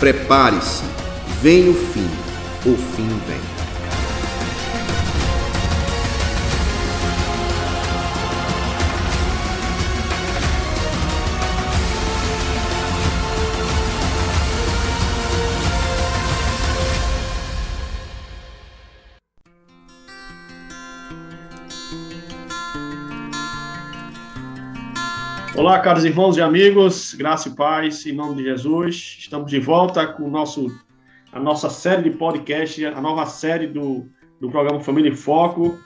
Prepare-se, vem o fim, o fim vem. Olá, caros irmãos e amigos, graça e paz, em nome de Jesus. Estamos de volta com o nosso, a nossa série de podcast, a nova série do, do programa Família em Foco.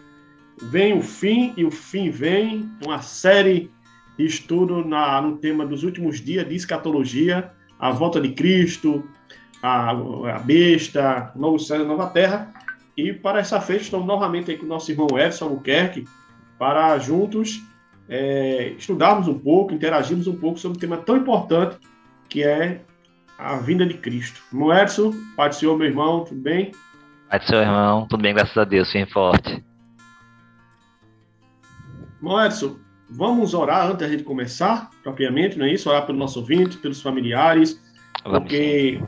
Vem o fim e o fim vem, uma série de estudo na, no tema dos últimos dias de escatologia, a volta de Cristo, a, a besta, novo céu e nova terra. E para essa feita, estamos novamente aí com o nosso irmão Edson Albuquerque, para juntos é, estudarmos um pouco, interagirmos um pouco sobre um tema tão importante que é a vinda de Cristo. Irmão Edson, Pai do Senhor, meu irmão, tudo bem? Pai do seu irmão, tudo bem, graças a Deus, firme forte. Irmão Edson, vamos orar antes da gente começar, propriamente, não é isso? Orar pelo nosso ouvinte, pelos familiares, vamos porque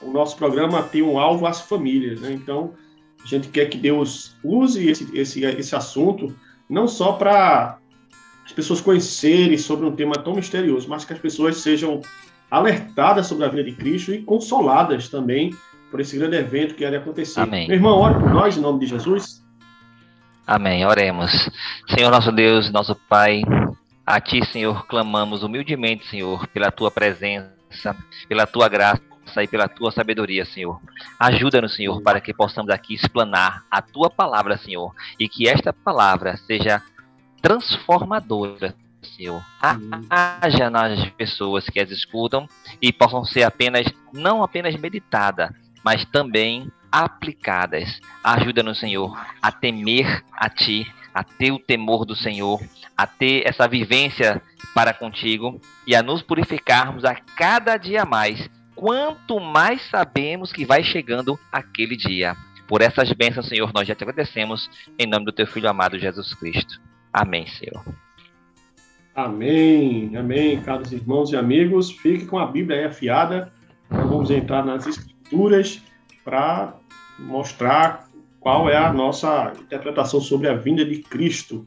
o nosso programa tem um alvo às famílias, né? Então, a gente quer que Deus use esse, esse, esse assunto não só para as pessoas conhecerem sobre um tema tão misterioso, mas que as pessoas sejam alertadas sobre a vida de Cristo e consoladas também por esse grande evento que ia acontecer. Amém. Meu irmão, ore por nós em nome de Jesus. Amém. Oremos. Senhor nosso Deus, nosso Pai, a Ti, Senhor, clamamos humildemente, Senhor, pela Tua presença, pela Tua graça e pela tua sabedoria, Senhor. Ajuda-nos, Senhor, para que possamos aqui explanar a tua palavra, Senhor, e que esta palavra seja transformadora, Senhor. Haja nas pessoas que as escutam e possam ser apenas, não apenas meditadas, mas também aplicadas. Ajuda-nos, Senhor, a temer a Ti, a ter o temor do Senhor, a ter essa vivência para contigo e a nos purificarmos a cada dia mais, quanto mais sabemos que vai chegando aquele dia. Por essas bênçãos, Senhor, nós já te agradecemos em nome do Teu Filho amado Jesus Cristo. Amém, Senhor. Amém, amém, caros irmãos e amigos. Fique com a Bíblia aí afiada. Nós vamos entrar nas Escrituras para mostrar qual é a nossa interpretação sobre a vinda de Cristo.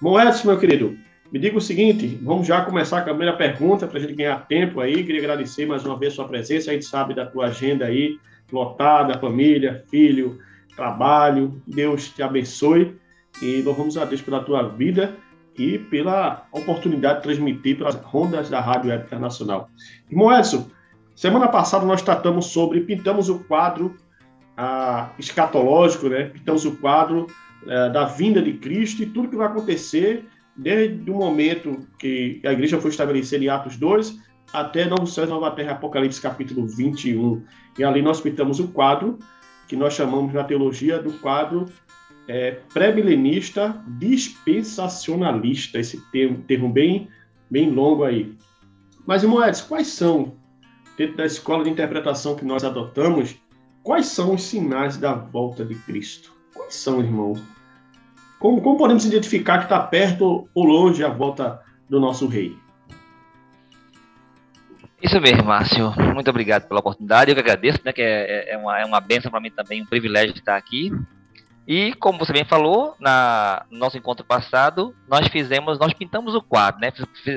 Moedas, meu querido, me diga o seguinte: vamos já começar com a primeira pergunta para a gente ganhar tempo aí. Queria agradecer mais uma vez sua presença. A gente sabe da tua agenda aí, lotada, família, filho, trabalho. Deus te abençoe. E louvamos a Deus pela tua vida e pela oportunidade de transmitir pelas rondas da Rádio Internacional. Irmão Edson, semana passada nós tratamos sobre, pintamos o quadro ah, escatológico, né? pintamos o quadro eh, da vinda de Cristo e tudo que vai acontecer desde o momento que a igreja foi estabelecida em Atos 2 até Novo Céu e Nova Terra, Apocalipse capítulo 21. E ali nós pintamos o quadro que nós chamamos na teologia do quadro é, pré-milenista dispensacionalista, esse termo, termo bem, bem longo aí. Mas, irmão Edson, quais são, dentro da escola de interpretação que nós adotamos, quais são os sinais da volta de Cristo? Quais são, irmãos? Como, como podemos identificar que está perto ou longe a volta do nosso rei? Isso mesmo, Márcio. Muito obrigado pela oportunidade. Eu que agradeço, né? Que é, é uma, é uma benção para mim também, um privilégio estar aqui. E como você bem falou, na, no nosso encontro passado, nós fizemos, nós pintamos o quadro, né?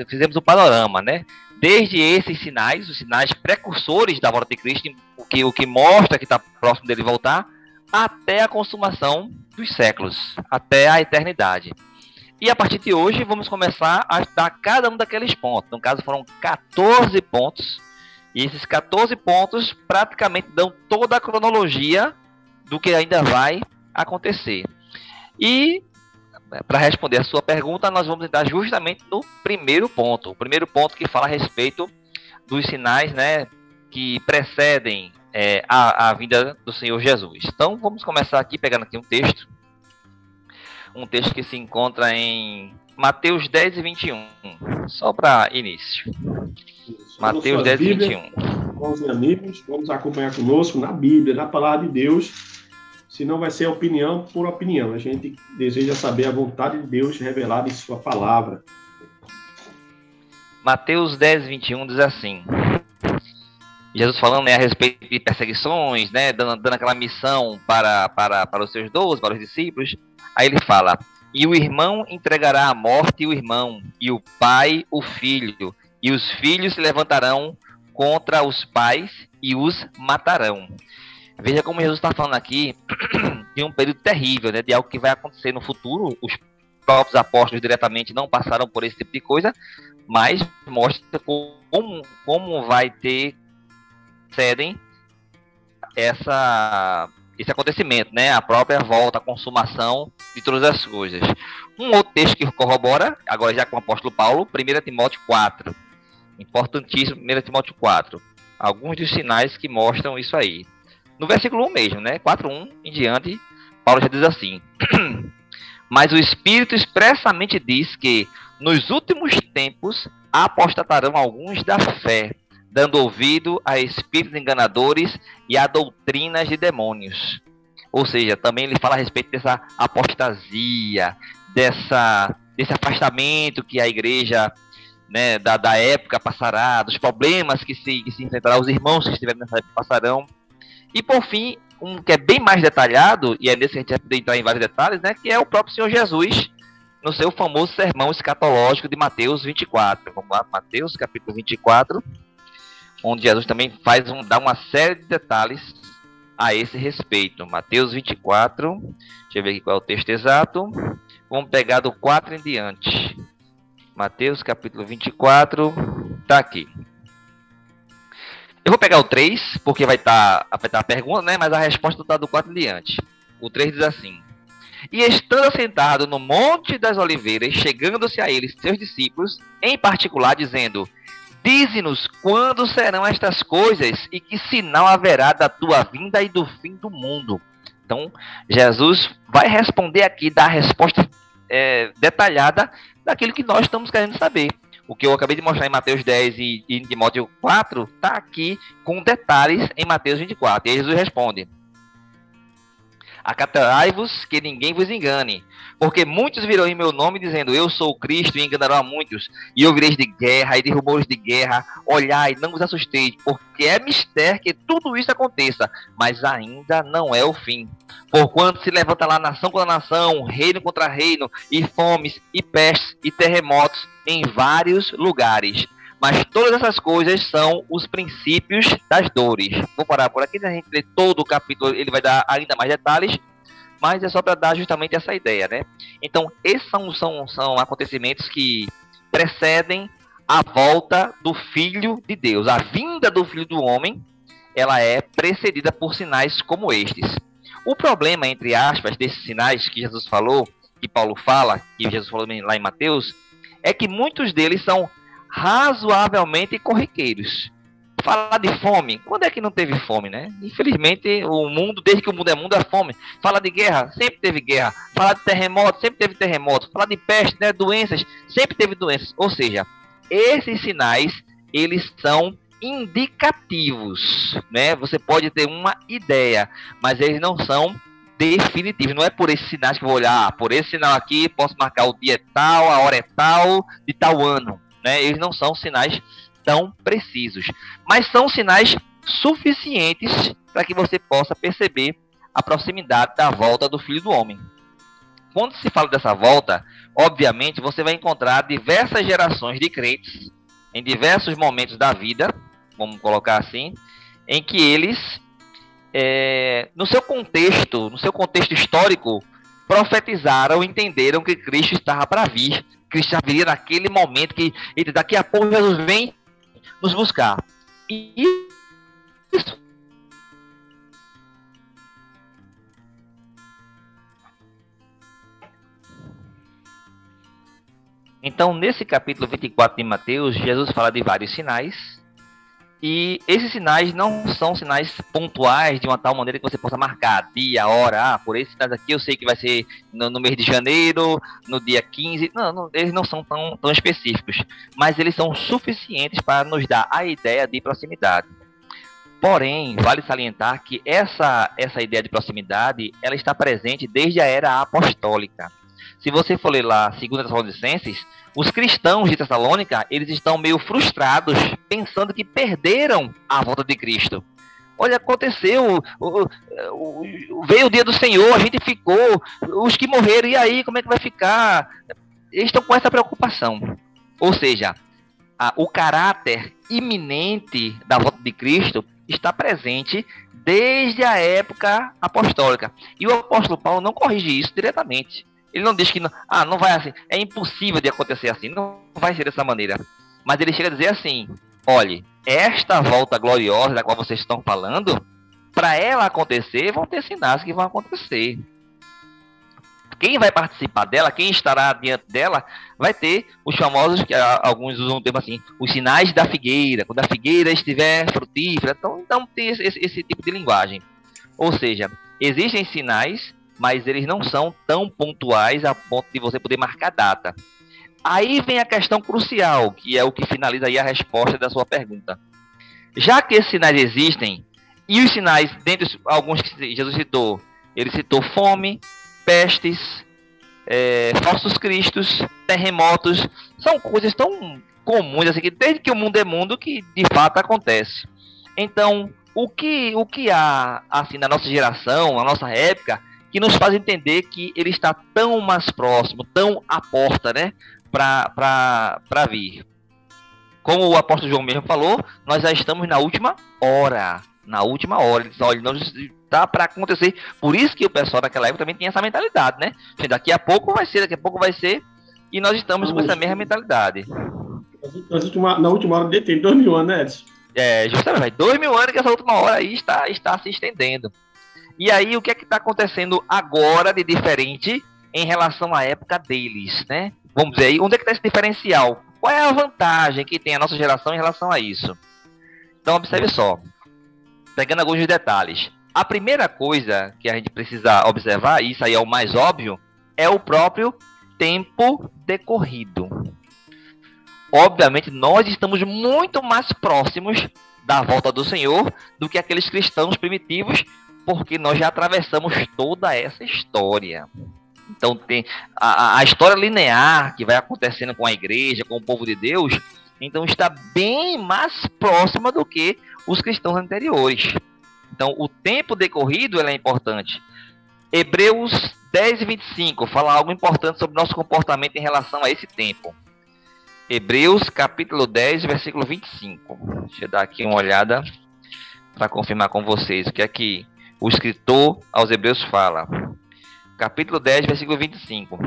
Fizemos o panorama, né? Desde esses sinais, os sinais precursores da volta de Cristo, o que, o que mostra que está próximo dele voltar, até a consumação dos séculos, até a eternidade. E a partir de hoje, vamos começar a estudar cada um daqueles pontos. No caso, foram 14 pontos. E esses 14 pontos praticamente dão toda a cronologia do que ainda vai acontecer. E para responder a sua pergunta, nós vamos entrar justamente no primeiro ponto. O primeiro ponto que fala a respeito dos sinais né, que precedem é, a, a vinda do Senhor Jesus. Então vamos começar aqui pegando aqui um texto. Um texto que se encontra em Mateus 10 e 21. Só para início. Mateus 10 e 21. Bons amigos, vamos acompanhar conosco na Bíblia, na palavra de Deus senão vai ser opinião por opinião. A gente deseja saber a vontade de Deus revelada em Sua palavra. Mateus 10, 21 diz assim: Jesus falando né, a respeito de perseguições, né, dando, dando aquela missão para, para, para os seus doze, para os discípulos. Aí ele fala: E o irmão entregará à morte o irmão, e o pai o filho, e os filhos se levantarão contra os pais e os matarão. Veja como Jesus está falando aqui de um período terrível, né, de algo que vai acontecer no futuro. Os próprios apóstolos diretamente não passaram por esse tipo de coisa, mas mostra como, como vai ter cedem essa esse acontecimento, né? A própria volta, a consumação de todas as coisas. Um outro texto que corrobora, agora já com o apóstolo Paulo, 1 Timóteo 4. Importantíssimo, 1 Timóteo 4. Alguns dos sinais que mostram isso aí. No versículo 1 mesmo, né? 4.1 em diante, Paulo já diz assim: Mas o Espírito expressamente diz que nos últimos tempos apostatarão alguns da fé, dando ouvido a espíritos enganadores e a doutrinas de demônios. Ou seja, também ele fala a respeito dessa apostasia, dessa, desse afastamento que a igreja né, da, da época passará, dos problemas que se, que se enfrentará, os irmãos que estiverem nessa época passarão. E por fim, um que é bem mais detalhado, e é nesse que a gente vai entrar em vários detalhes, né, que é o próprio Senhor Jesus, no seu famoso sermão escatológico de Mateus 24. Vamos lá, Mateus capítulo 24, onde Jesus também faz um, dá uma série de detalhes a esse respeito. Mateus 24, deixa eu ver aqui qual é o texto exato. Vamos pegar do 4 em diante. Mateus capítulo 24, tá aqui. Eu vou pegar o 3, porque vai estar tá, vai tá a pergunta, né? Mas a resposta está do 4 em diante. O 3 diz assim: E estando assentado no Monte das Oliveiras, chegando-se a eles, seus discípulos, em particular, dizendo: Dize-nos quando serão estas coisas e que sinal haverá da tua vinda e do fim do mundo. Então, Jesus vai responder aqui, dar a resposta é, detalhada daquilo que nós estamos querendo saber. O que eu acabei de mostrar em Mateus 10 e, e Timóteo 4 está aqui com detalhes em Mateus 24. E aí Jesus responde: Acatai-vos que ninguém vos engane, porque muitos virão em meu nome dizendo, eu sou o Cristo, e enganarão a muitos, e ouvireis de guerra e de rumores de guerra, olhai, não vos assusteis, porque é mistério que tudo isso aconteça, mas ainda não é o fim. Porquanto se levanta lá nação contra nação, reino contra reino, e fomes, e pestes, e terremotos em vários lugares. Mas todas essas coisas são os princípios das dores. Vou parar por aqui, né? a gente lê todo o capítulo, ele vai dar ainda mais detalhes, mas é só para dar justamente essa ideia, né? Então, esses são, são, são acontecimentos que precedem a volta do Filho de Deus. A vinda do Filho do Homem, ela é precedida por sinais como estes. O problema, entre aspas, desses sinais que Jesus falou, que Paulo fala, que Jesus falou lá em Mateus, é que muitos deles são razoavelmente corriqueiros. Falar de fome, quando é que não teve fome, né? Infelizmente, o mundo, desde que o mundo é mundo, é fome. Falar de guerra, sempre teve guerra. Falar de terremoto, sempre teve terremoto. Falar de peste, né? Doenças, sempre teve doenças. Ou seja, esses sinais, eles são indicativos, né? Você pode ter uma ideia, mas eles não são definitivos. Não é por esses sinais que eu vou olhar, ah, por esse sinal aqui posso marcar o dia tal, a hora é tal, de tal ano né? Eles não são sinais tão precisos, mas são sinais suficientes para que você possa perceber a proximidade da volta do Filho do Homem. Quando se fala dessa volta, obviamente você vai encontrar diversas gerações de crentes em diversos momentos da vida, vamos colocar assim, em que eles, é, no seu contexto, no seu contexto histórico, profetizaram, entenderam que Cristo estava para vir Cristo viria naquele momento que ele daqui a pouco Jesus vem nos buscar. E isso Então, nesse capítulo 24 de Mateus, Jesus fala de vários sinais e esses sinais não são sinais pontuais de uma tal maneira que você possa marcar dia, hora, ah, por esses sinais aqui eu sei que vai ser no, no mês de janeiro, no dia 15. Não, não, eles não são tão, tão específicos, mas eles são suficientes para nos dar a ideia de proximidade. Porém, vale salientar que essa, essa ideia de proximidade ela está presente desde a era apostólica. Se você for ler lá 2 Tessalonicenses, os cristãos de Tessalônica, eles estão meio frustrados, pensando que perderam a volta de Cristo. Olha, aconteceu, veio o dia do Senhor, a gente ficou, os que morreram, e aí, como é que vai ficar? Eles estão com essa preocupação. Ou seja, a, o caráter iminente da volta de Cristo está presente desde a época apostólica. E o apóstolo Paulo não corrige isso diretamente. Ele não diz que não, ah, não vai assim, é impossível de acontecer assim, não vai ser dessa maneira. Mas ele chega a dizer assim: olhe, esta volta gloriosa da qual vocês estão falando, para ela acontecer, vão ter sinais que vão acontecer. Quem vai participar dela, quem estará diante dela, vai ter os famosos, que alguns usam o termo assim, os sinais da figueira, quando a figueira estiver frutífera. Então, então tem esse, esse tipo de linguagem. Ou seja, existem sinais, mas eles não são tão pontuais a ponto de você poder marcar data. Aí vem a questão crucial, que é o que finaliza aí a resposta da sua pergunta. Já que esses sinais existem, e os sinais, dentre alguns que Jesus citou, ele citou fome, pestes, é, falsos cristos, terremotos, são coisas tão comuns assim que desde que o mundo é mundo que de fato acontece. Então, o que o que há assim na nossa geração, na nossa época, que nos faz entender que ele está tão mais próximo, tão à porta, né? para vir. Como o apóstolo João mesmo falou, nós já estamos na última hora. Na última hora. Ele diz, olha, não está para acontecer. Por isso que o pessoal daquela época também tinha essa mentalidade, né? Daqui a pouco vai ser, daqui a pouco vai ser. E nós estamos com essa mesma mentalidade. na última hora tem dois mil anos, né, Edson? É, justamente, dois mil anos que essa última hora aí está, está se estendendo. E aí, o que é que está acontecendo agora de diferente em relação à época deles, né? Vamos dizer aí, onde é que está esse diferencial? Qual é a vantagem que tem a nossa geração em relação a isso? Então, observe só, pegando alguns detalhes. A primeira coisa que a gente precisa observar, e isso aí é o mais óbvio, é o próprio tempo decorrido. Obviamente, nós estamos muito mais próximos da volta do Senhor do que aqueles cristãos primitivos, porque nós já atravessamos toda essa história. Então tem a, a história linear que vai acontecendo com a igreja, com o povo de Deus, então está bem mais próxima do que os cristãos anteriores. Então o tempo decorrido é importante. Hebreus 10 e 25 fala algo importante sobre nosso comportamento em relação a esse tempo. Hebreus capítulo 10, versículo 25. Deixa eu dar aqui uma olhada para confirmar com vocês o que é que o escritor aos Hebreus fala capítulo 10, versículo 25.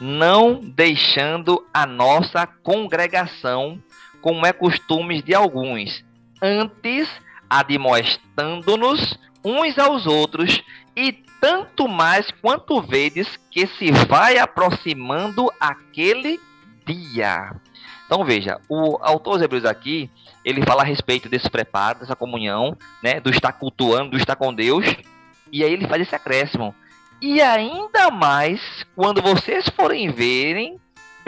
Não deixando a nossa congregação, como é costume de alguns, antes admoestando-nos uns aos outros, e tanto mais quanto vedes que se vai aproximando aquele dia. Então veja, o autor dos aqui, ele fala a respeito desse preparo, dessa comunhão, né, do estar cultuando, do estar com Deus, e aí ele faz esse acréscimo. E ainda mais quando vocês forem verem,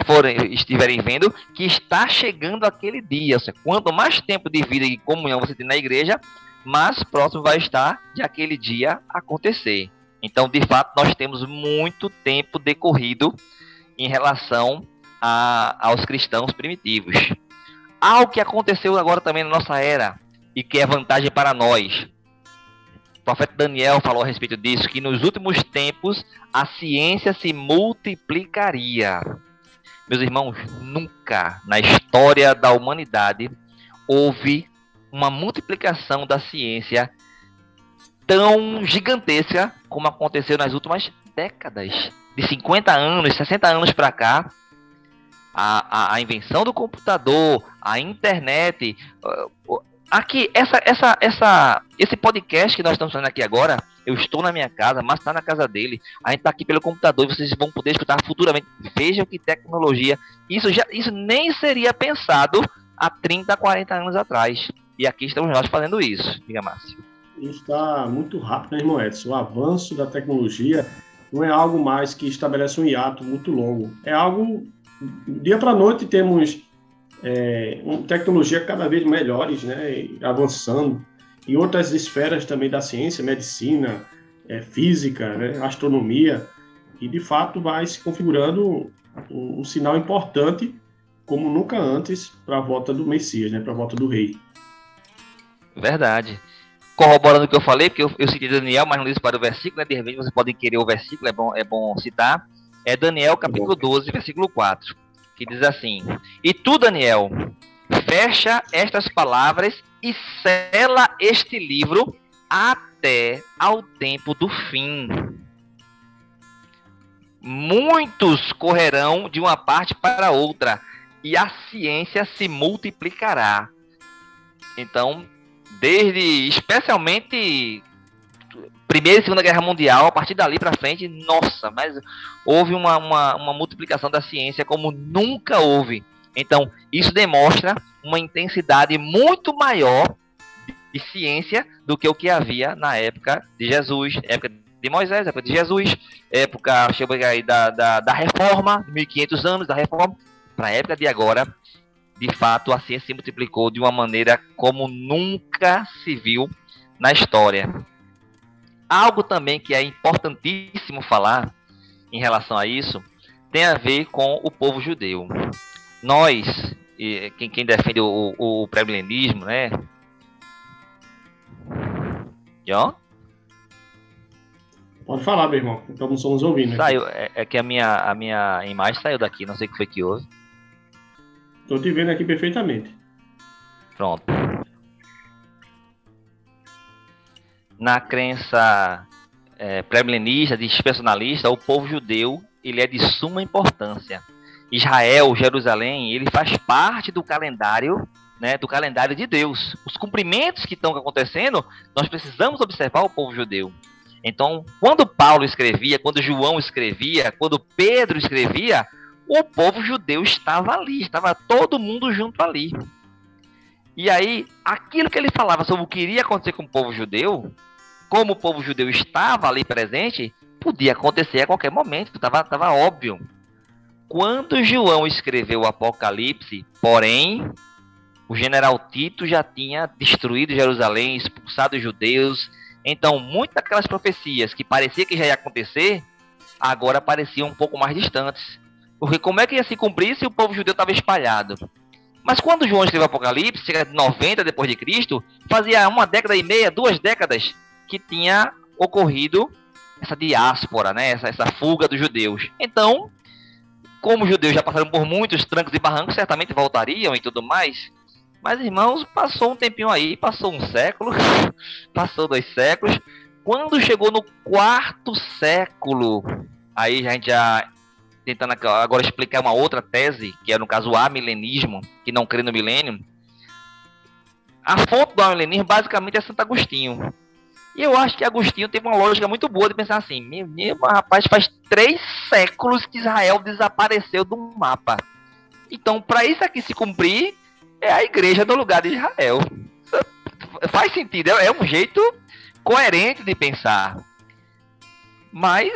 forem, estiverem vendo que está chegando aquele dia. Seja, quanto mais tempo de vida e comunhão você tem na igreja, mais próximo vai estar de aquele dia acontecer. Então, de fato, nós temos muito tempo decorrido em relação a, aos cristãos primitivos. Algo que aconteceu agora também na nossa era e que é vantagem para nós. O profeta Daniel falou a respeito disso, que nos últimos tempos a ciência se multiplicaria. Meus irmãos, nunca na história da humanidade houve uma multiplicação da ciência tão gigantesca como aconteceu nas últimas décadas. De 50 anos, 60 anos para cá, a, a, a, invenção do computador, a internet, aqui, essa, essa, essa, esse podcast que nós estamos fazendo aqui agora, eu estou na minha casa, mas está na casa dele. A gente está aqui pelo computador e vocês vão poder escutar futuramente. Vejam que tecnologia. Isso, já, isso nem seria pensado há 30, 40 anos atrás. E aqui estamos nós fazendo isso. Diga, Márcio. Está muito rápido, né, irmão Edson? O avanço da tecnologia não é algo mais que estabelece um hiato muito longo. É algo. Dia para noite temos é, tecnologia cada vez melhores, né, avançando, e outras esferas também da ciência, medicina, é, física, né, astronomia. E de fato vai se configurando um, um sinal importante, como nunca antes, para a volta do Messias, né, para a volta do rei. Verdade. Corroborando o que eu falei, porque eu, eu citei Daniel, mas não disse para o versículo, né? De repente vocês podem querer o versículo, é bom, é bom citar. É Daniel capítulo 12, versículo 4, que diz assim: E tu, Daniel, fecha estas palavras e sela este livro até ao tempo do fim. Muitos correrão de uma parte para outra, e a ciência se multiplicará. Então, desde especialmente Primeira e Segunda Guerra Mundial, a partir dali para frente, nossa, mas houve uma, uma, uma, multiplicação da ciência como nunca houve. Então, isso demonstra uma intensidade muito maior de ciência do que o que havia na época de Jesus, época de Moisés, época de Jesus, época aí da, da, da reforma, 1500 anos da reforma, para a época de agora, de fato, a ciência se multiplicou de uma maneira como nunca se viu na história. Algo também que é importantíssimo falar em relação a isso tem a ver com o povo judeu. Nós, quem, quem defende o, o, pré-milenismo, né? John? Pode falar, meu irmão. Estamos somos ouvindo. Saiu, é, é, que a minha, a minha imagem saiu daqui, não sei o que foi que houve. Estou te vendo aqui perfeitamente. Pronto. Na crença é, pré-milenista, dispensacionalista, o povo judeu ele é de suma importância. Israel, Jerusalém, ele faz parte do calendário, né, do calendário de Deus. Os cumprimentos que estão acontecendo, nós precisamos observar o povo judeu. Então, quando Paulo escrevia, quando João escrevia, quando Pedro escrevia, o povo judeu estava ali, estava todo mundo junto ali. E aí, aquilo que ele falava sobre o que iria acontecer com o povo judeu, como o povo judeu estava ali presente, podia acontecer a qualquer momento, estava tava óbvio. Quando João escreveu o Apocalipse, porém, o general Tito já tinha destruído Jerusalém, expulsado os judeus. Então, muitas daquelas profecias que parecia que já ia acontecer, agora pareciam um pouco mais distantes. Porque como é que ia se cumprir se o povo judeu estava espalhado? Mas quando João escreveu o Apocalipse, cerca de 90 depois de Cristo, fazia uma década e meia, duas décadas que tinha ocorrido essa diáspora, né? essa, essa fuga dos judeus. Então, como os judeus já passaram por muitos trancos e barrancos, certamente voltariam e tudo mais. Mas, irmãos, passou um tempinho aí, passou um século, passou dois séculos. Quando chegou no quarto século, aí a gente já tentando agora explicar uma outra tese, que é no caso o amilenismo, que não crê no milênio. A fonte do amilenismo basicamente é Santo Agostinho. E eu acho que Agostinho teve uma lógica muito boa de pensar assim: meu, meu rapaz, faz três séculos que Israel desapareceu do mapa. Então, para isso aqui se cumprir, é a igreja no lugar de Israel. Faz sentido, é, é um jeito coerente de pensar. Mas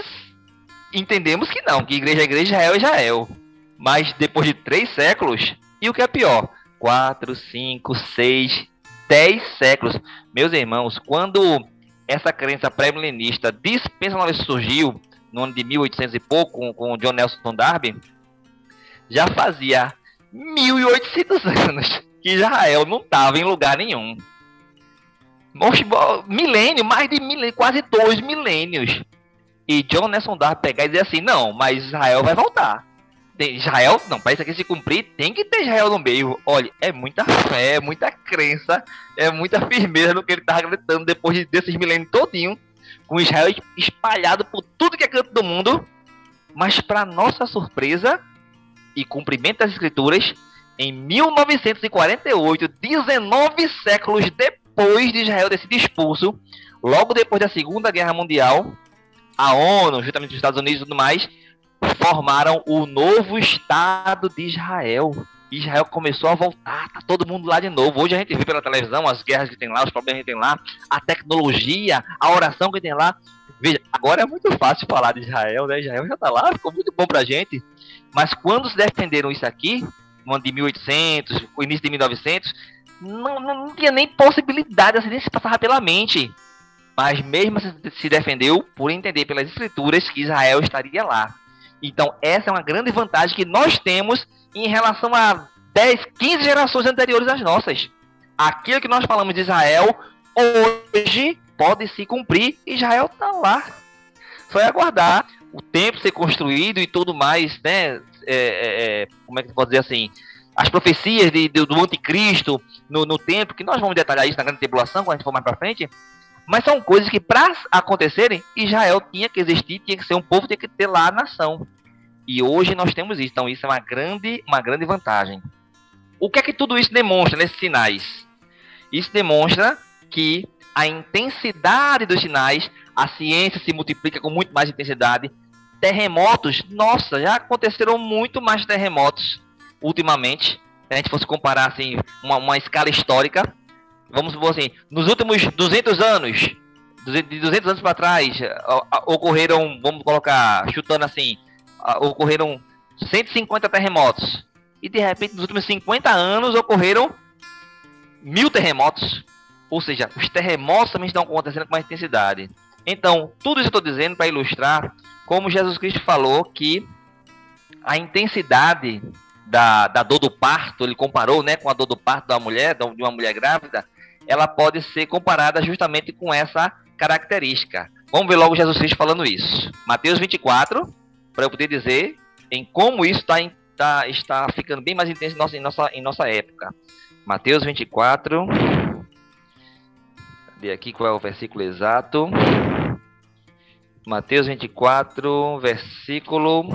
entendemos que não, que igreja é igreja, Israel é Israel. Mas depois de três séculos, e o que é pior? Quatro, cinco, seis, dez séculos. Meus irmãos, quando essa crença pré-milenista dispensacionalista surgiu, no ano de 1800 e pouco, com, com John Nelson Darby, já fazia 1800 anos que Israel não estava em lugar nenhum. Milênio, mais de milênio, quase dois milênios e John Nelson Darby pegar e dizer assim, não, mas Israel vai voltar. Israel, não, isso aqui se cumprir, tem que ter Israel no meio. Olha, é muita fé, é muita crença, é muita firmeza no que ele tava acreditando depois desses milênios todinho, com Israel espalhado por tudo que é canto do mundo. Mas para nossa surpresa e cumprimento das escrituras, em 1948, 19 séculos depois de Israel sido expulso, logo depois da Segunda Guerra Mundial, a ONU, juntamente os Estados Unidos e tudo mais, formaram o novo Estado de Israel. Israel começou a voltar, tá todo mundo lá de novo. Hoje a gente vê pela televisão as guerras que tem lá, os problemas que tem lá, a tecnologia, a oração que tem lá. Veja, agora é muito fácil falar de Israel, né? Israel já tá lá, ficou muito bom pra gente. Mas quando se defenderam isso aqui, no ano de 1800, o início de 1900, não, não, não tinha nem possibilidade, assim, nem se passava pela mente mas mesmo se defendeu por entender pelas escrituras que Israel estaria lá. Então, essa é uma grande vantagem que nós temos em relação a 10, 15 gerações anteriores às nossas. Aquilo que nós falamos de Israel, hoje pode se cumprir. Israel está lá. Só é aguardar o tempo ser construído e tudo mais, né? É, é, é como é que pode dizer assim? As profecias de, de, do anticristo no, no tempo, que nós vamos detalhar isso na grande tribulação, quando a gente for mais para frente. Mas são coisas que, para acontecerem, Israel tinha que existir, tinha que ser um povo, tinha que ter lá a nação. E hoje nós temos isso. Então, isso é uma grande, uma grande vantagem. O que é que tudo isso demonstra nesses sinais? Isso demonstra que a intensidade dos sinais, a ciência se multiplica com muito mais intensidade. Terremotos, nossa, já aconteceram muito mais terremotos ultimamente. Se a gente fosse comparar assim, uma, uma escala histórica, vamos supor assim, nos últimos 200 anos, de 200 anos para trás, ocorreram, vamos colocar, chutando assim, ocorreram 150 terremotos. E de repente, nos últimos 50 anos, ocorreram mil terremotos. Ou seja, os terremotos também estão acontecendo com mais intensidade. Então, tudo isso eu estou dizendo para ilustrar como Jesus Cristo falou que a intensidade da, da dor do parto, ele comparou né, com a dor do parto da mulher, de uma mulher grávida, ela pode ser comparada justamente com essa característica. Vamos ver logo Jesus Cristo falando isso. Mateus 24, para eu poder dizer em como isso tá, tá, está ficando bem mais intenso em nossa, em nossa, em nossa época. Mateus 24. Cadê aqui qual é o versículo exato? Mateus 24, versículo.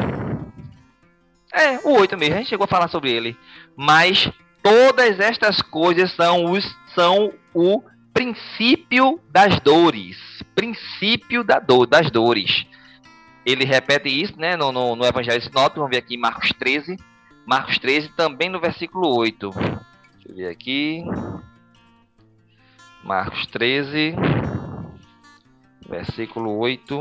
É, o 8 mesmo, a gente chegou a falar sobre ele. Mas todas estas coisas são, os, são o princípio das dores. Princípio da dor, das dores. Ele repete isso né, no, no, no Evangelho Sinótico, vamos ver aqui Marcos 13. Marcos 13, também no versículo 8. Deixa eu ver aqui. Marcos 13, versículo 8.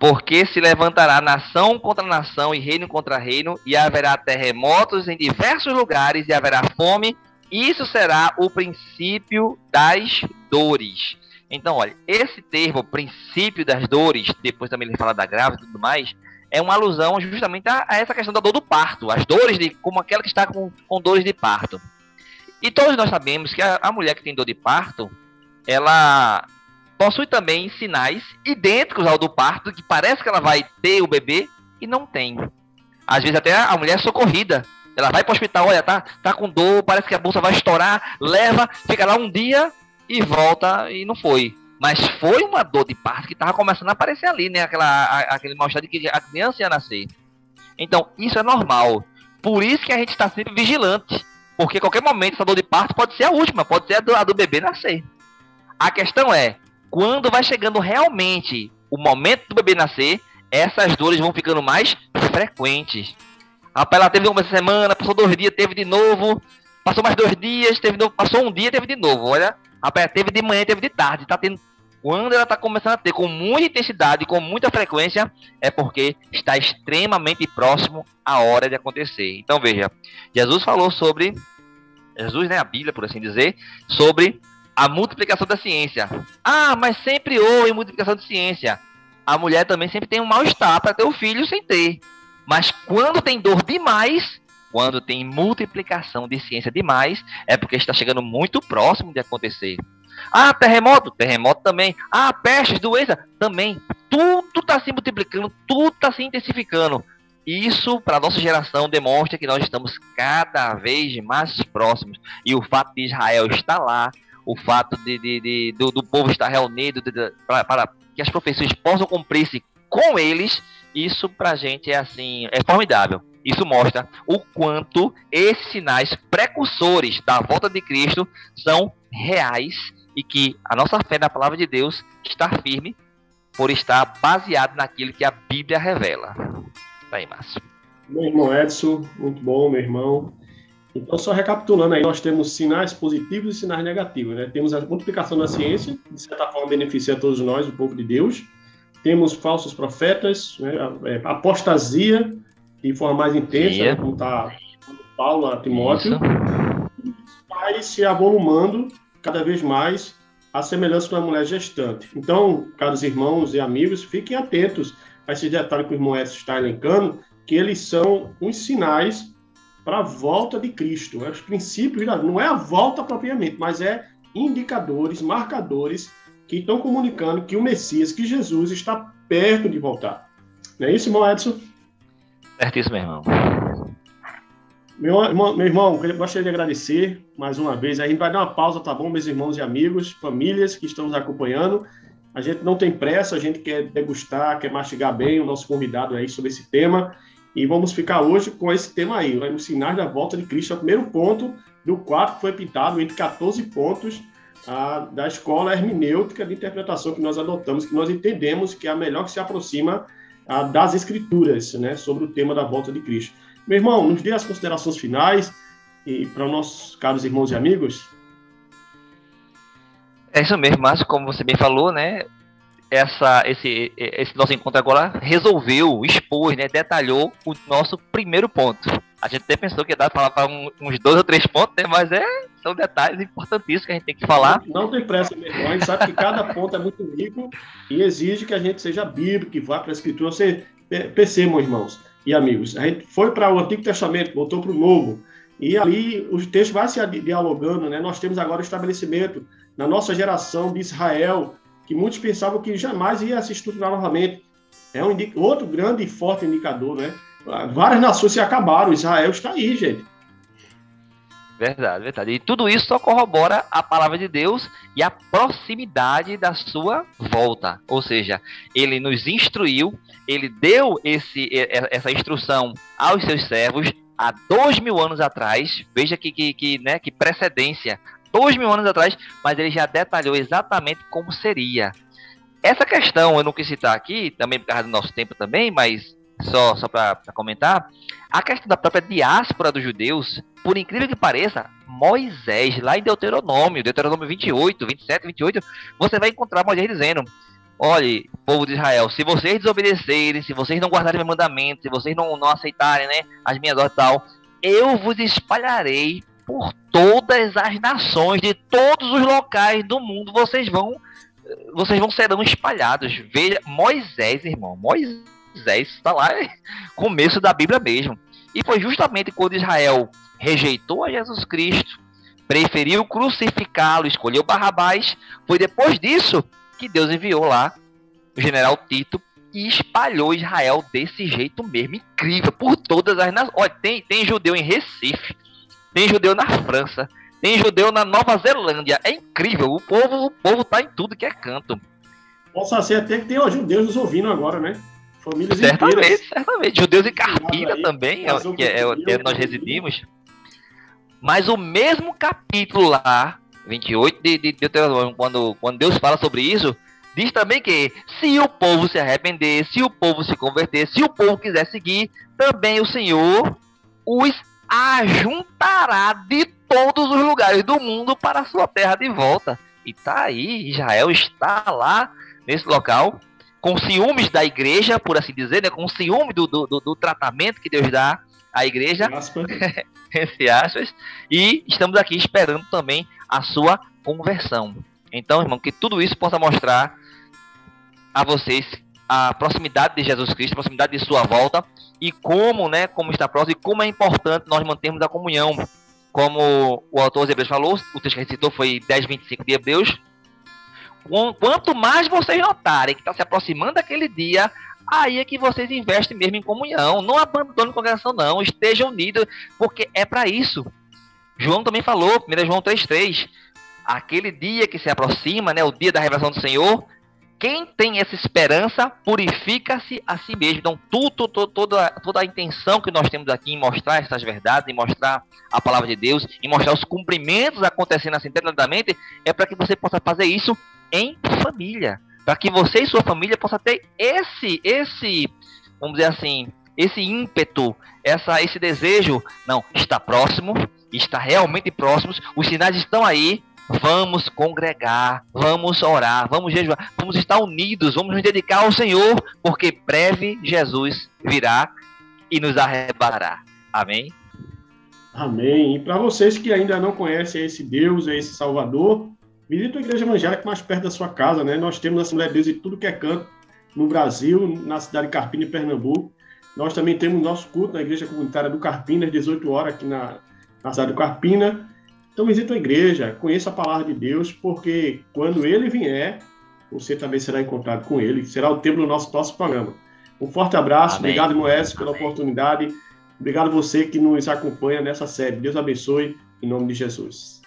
Porque se levantará nação contra nação e reino contra reino, e haverá terremotos em diversos lugares, e haverá fome. Isso será o princípio das dores. Então, olha, esse termo, princípio das dores, depois também ele fala da grávida e tudo mais, é uma alusão justamente a, a, essa questão da dor do parto, as dores de como aquela que está com, com dores de parto. E todos nós sabemos que a, a mulher que tem dor de parto, ela possui também sinais idênticos ao do parto, que parece que ela vai ter o bebê e não tem. Às vezes até a mulher é socorrida. Ela vai para o hospital, olha, tá, tá com dor, parece que a bolsa vai estourar, leva, fica lá um dia e volta e não foi. Mas foi uma dor de parto que estava começando a aparecer ali, né? Aquela, a, aquele mal-estar de que a criança ia nascer. Então, isso é normal. Por isso que a gente está sempre vigilante. Porque qualquer momento essa dor de parto pode ser a última, pode ser a do, a do bebê nascer. A questão é, quando vai chegando realmente o momento do bebê nascer, essas dores vão ficando mais frequentes. Rapaz, ela teve uma semana, passou dois dias, teve de novo, passou mais dois dias, teve novo, passou um dia, teve de novo. Olha, rapaz, teve de manhã, teve de tarde, tá tendo. Quando ela está começando a ter com muita intensidade, com muita frequência, é porque está extremamente próximo à hora de acontecer. Então veja, Jesus falou sobre Jesus, né, a Bíblia, por assim dizer, sobre a multiplicação da ciência. Ah, mas sempre houve multiplicação de ciência. A mulher também sempre tem um mal-estar para ter o filho sem ter. Mas quando tem dor demais, quando tem multiplicação de ciência demais, é porque está chegando muito próximo de acontecer. Ah, terremoto, terremoto também. Ah, pestes, doença, também. Tudo está se multiplicando, tudo está se intensificando. Isso, para a nossa geração, demonstra que nós estamos cada vez mais próximos. E o fato de Israel estar lá, o fato de, de, de do, do, povo estar reunido para que as profecias possam cumprir-se com eles, isso para a gente é assim, é formidável. Isso mostra o quanto esses sinais precursores da volta de Cristo são reais e que a nossa fé na palavra de Deus está firme por estar baseado naquilo que a Bíblia revela. Tá aí, Márcio. Meu irmão Edson, muito bom, meu irmão. Então, só recapitulando aí, nós temos sinais positivos e sinais negativos, né? Temos a multiplicação da ciência, de certa forma beneficia todos nós, o povo de Deus. Temos falsos profetas, né? É, apostasia de forma mais intensa, né? como está Paulo a Timóteo. Isso. Vai se avolumando cada vez mais a semelhança de uma mulher gestante. Então, caros irmãos e amigos, fiquem atentos a esse detalhe que o irmão Edson está elencando, que eles são os sinais para a volta de Cristo. É os princípios, não é a volta propriamente, mas é indicadores, marcadores que estão comunicando que o Messias, que Jesus está perto de voltar. Não é isso, irmão Edson? Certíssimo, irmão. Meu irmão, meu irmão, gostaria de agradecer mais uma vez. A gente vai dar uma pausa, tá bom, meus irmãos e amigos, famílias que estão nos acompanhando. A gente não tem pressa, a gente quer degustar, quer mastigar bem o nosso convidado aí sobre esse tema. E vamos ficar hoje com esse tema aí, os sinais da volta de Cristo. É o primeiro ponto do quadro que foi pintado entre 14 pontos a, da escola hermenêutica de interpretação que nós adotamos, que nós entendemos que é a melhor que se aproxima a, das escrituras, né, sobre o tema da volta de Cristo. Meu irmão, nos dê as considerações finais e para os nossos caros irmãos e amigos. É isso mesmo, Márcio, como você bem falou, né? Essa, esse, esse nosso encontro agora resolveu, expôs, né, detalhou o nosso primeiro ponto. A gente até pensou que ia dar para um, uns dois ou três pontos, né, mas é, são detalhes importantíssimos que a gente tem que falar. Não, não tem pressa, meu irmão. A gente sabe que cada ponto é muito rico e exige que a gente seja bíblico, que vá para a escritura. Você percebam, irmãos, e amigos. A gente foi para o Antigo Testamento, voltou para o Novo. E ali os textos vai se dialogando, né? Nós temos agora o estabelecimento na nossa geração de Israel, que muitos pensavam que jamais ia se estruturar novamente. É um outro grande e forte indicador, né? Várias nações se acabaram, Israel está aí, gente. Verdade, verdade. E tudo isso só corrobora a palavra de Deus e a proximidade da sua volta. Ou seja, ele nos instruiu, ele deu esse, essa instrução aos seus servos há dois mil anos atrás. Veja que, que, que, né, que precedência. Dois mil anos atrás, mas ele já detalhou exatamente como seria. Essa questão eu não quis citar aqui, também por causa do nosso tempo também, mas só, só para comentar, a questão da própria diáspora dos judeus, por incrível que pareça, Moisés, lá em Deuteronômio, Deuteronômio 28, 27, 28, você vai encontrar Moisés dizendo: Olhe, povo de Israel, se vocês desobedecerem, se vocês não guardarem meu mandamento, se vocês não, não aceitarem né, as minhas ordens e tal, eu vos espalharei por todas as nações, de todos os locais do mundo, vocês vão vocês vão serão espalhados. Veja, Moisés, irmão, Moisés está lá começo da Bíblia mesmo. E foi justamente quando Israel rejeitou a Jesus Cristo, preferiu crucificá-lo, escolheu Barrabás, foi depois disso que Deus enviou lá o general Tito e espalhou Israel desse jeito mesmo, incrível, por todas as nações. Olha, tem, tem judeu em Recife, tem judeu na França, tem judeu na Nova Zelândia. É incrível, o povo, o povo tá em tudo que é canto. Possa ser até que tem judeus nos ouvindo agora, né? Famílias certamente, inteiras. certamente. Judeus em Carpina também, é, que é, é onde nós residimos. Mas o mesmo capítulo lá, 28 de, de Deuteronômio, quando, quando Deus fala sobre isso, diz também que se o povo se arrepender, se o povo se converter, se o povo quiser seguir, também o Senhor os ajuntará de todos os lugares do mundo para a sua terra de volta. E tá aí, Israel está lá nesse local com ciúmes da igreja, por assim dizer, né? com ciúme do, do, do tratamento que Deus dá à igreja, entre aspas, e estamos aqui esperando também a sua conversão. Então, irmão, que tudo isso possa mostrar a vocês a proximidade de Jesus Cristo, a proximidade de sua volta e como, né, como está próximo e como é importante nós mantermos a comunhão. Como o autor de Hebreus falou, o texto que gente citou foi 10:25 de Hebreus, Quanto mais vocês notarem que está se aproximando daquele dia, aí é que vocês investem mesmo em comunhão. Não abandonem a congregação, não. Estejam unidos, porque é para isso. João também falou, 1 João 3,3. Aquele dia que se aproxima, né, o dia da revelação do Senhor, quem tem essa esperança purifica-se a si mesmo. Então, tudo, tudo, toda, toda a intenção que nós temos aqui em mostrar essas verdades, em mostrar a palavra de Deus, em mostrar os cumprimentos acontecendo assim detalhadamente, é para que você possa fazer isso em família, para que você e sua família possa ter esse esse, vamos dizer assim, esse ímpeto, essa esse desejo, não, está próximo, está realmente próximos, os sinais estão aí, vamos congregar, vamos orar, vamos jejuar, vamos estar unidos, vamos nos dedicar ao Senhor, porque breve Jesus virá e nos arrebatará. Amém? Amém. E para vocês que ainda não conhecem esse Deus, esse Salvador, visite a Igreja Evangélica mais perto da sua casa, né? Nós temos a Assembleia de Deus em tudo que é canto no Brasil, na cidade de Carpina, Pernambuco. Nós também temos nosso culto na Igreja Comunitária do Carpina, às 18 horas, aqui na, na cidade do Carpina. Então visite a igreja, conheça a palavra de Deus, porque quando ele vier, você também será encontrado com ele. Será o tempo do nosso próximo programa. Um forte abraço, Amém. obrigado, Moés, pela Amém. oportunidade. Obrigado você que nos acompanha nessa série. Deus abençoe, em nome de Jesus.